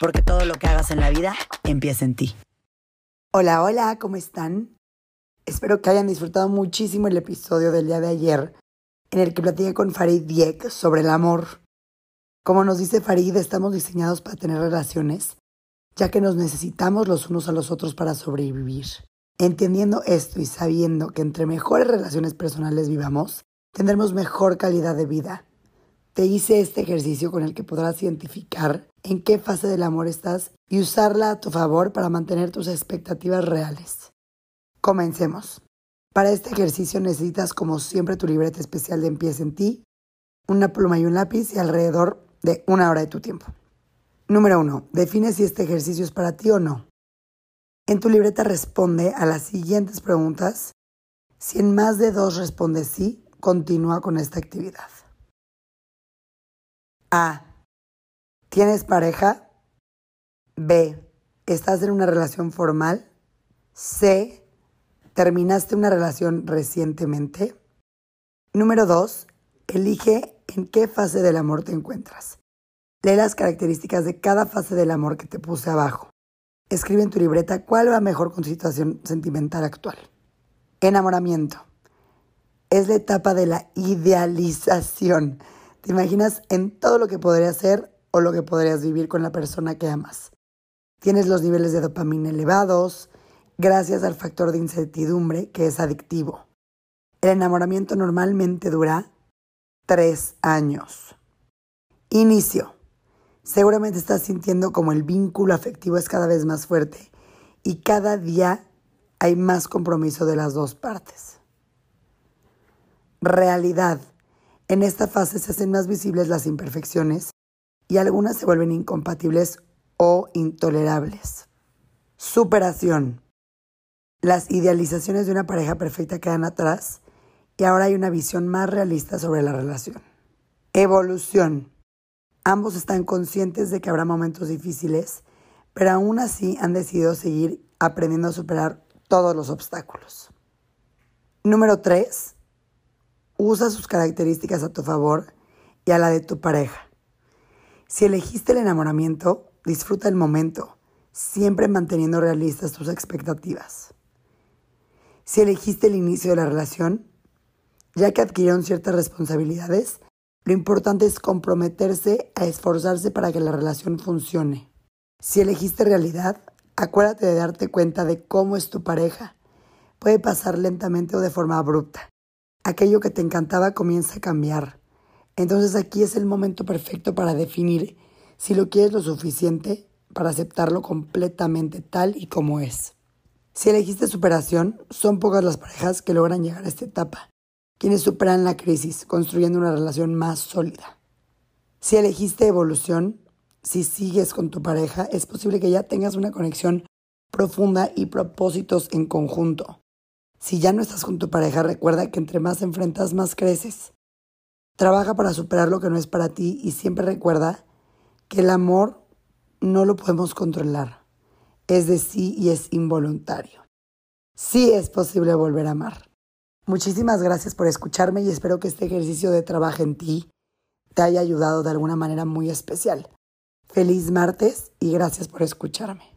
porque todo lo que hagas en la vida empieza en ti. Hola, hola, ¿cómo están? Espero que hayan disfrutado muchísimo el episodio del día de ayer en el que platiqué con Farid Diek sobre el amor. Como nos dice Farid, estamos diseñados para tener relaciones, ya que nos necesitamos los unos a los otros para sobrevivir. Entendiendo esto y sabiendo que entre mejores relaciones personales vivamos, tendremos mejor calidad de vida. Te hice este ejercicio con el que podrás identificar en qué fase del amor estás y usarla a tu favor para mantener tus expectativas reales. Comencemos. Para este ejercicio necesitas como siempre tu libreta especial de Empieza en ti, una pluma y un lápiz y alrededor de una hora de tu tiempo. Número 1. Define si este ejercicio es para ti o no. En tu libreta responde a las siguientes preguntas. Si en más de dos responde sí, continúa con esta actividad. A. ¿Tienes pareja? B. ¿Estás en una relación formal? C. ¿Terminaste una relación recientemente? Número 2. Elige en qué fase del amor te encuentras. Lee las características de cada fase del amor que te puse abajo. Escribe en tu libreta cuál va mejor con tu situación sentimental actual. Enamoramiento. Es la etapa de la idealización. Te imaginas en todo lo que podría ser o lo que podrías vivir con la persona que amas. Tienes los niveles de dopamina elevados gracias al factor de incertidumbre que es adictivo. El enamoramiento normalmente dura tres años. Inicio. Seguramente estás sintiendo como el vínculo afectivo es cada vez más fuerte y cada día hay más compromiso de las dos partes. Realidad. En esta fase se hacen más visibles las imperfecciones y algunas se vuelven incompatibles o intolerables. Superación. Las idealizaciones de una pareja perfecta quedan atrás y ahora hay una visión más realista sobre la relación. Evolución. Ambos están conscientes de que habrá momentos difíciles, pero aún así han decidido seguir aprendiendo a superar todos los obstáculos. Número 3. Usa sus características a tu favor y a la de tu pareja. Si elegiste el enamoramiento, disfruta el momento, siempre manteniendo realistas tus expectativas. Si elegiste el inicio de la relación, ya que adquirieron ciertas responsabilidades, lo importante es comprometerse a esforzarse para que la relación funcione. Si elegiste realidad, acuérdate de darte cuenta de cómo es tu pareja. Puede pasar lentamente o de forma abrupta. Aquello que te encantaba comienza a cambiar. Entonces aquí es el momento perfecto para definir si lo quieres lo suficiente para aceptarlo completamente tal y como es. Si elegiste superación, son pocas las parejas que logran llegar a esta etapa, quienes superan la crisis, construyendo una relación más sólida. Si elegiste evolución, si sigues con tu pareja, es posible que ya tengas una conexión profunda y propósitos en conjunto. Si ya no estás con tu pareja, recuerda que entre más enfrentas, más creces. Trabaja para superar lo que no es para ti y siempre recuerda que el amor no lo podemos controlar. Es de sí y es involuntario. Sí es posible volver a amar. Muchísimas gracias por escucharme y espero que este ejercicio de trabajo en ti te haya ayudado de alguna manera muy especial. Feliz martes y gracias por escucharme.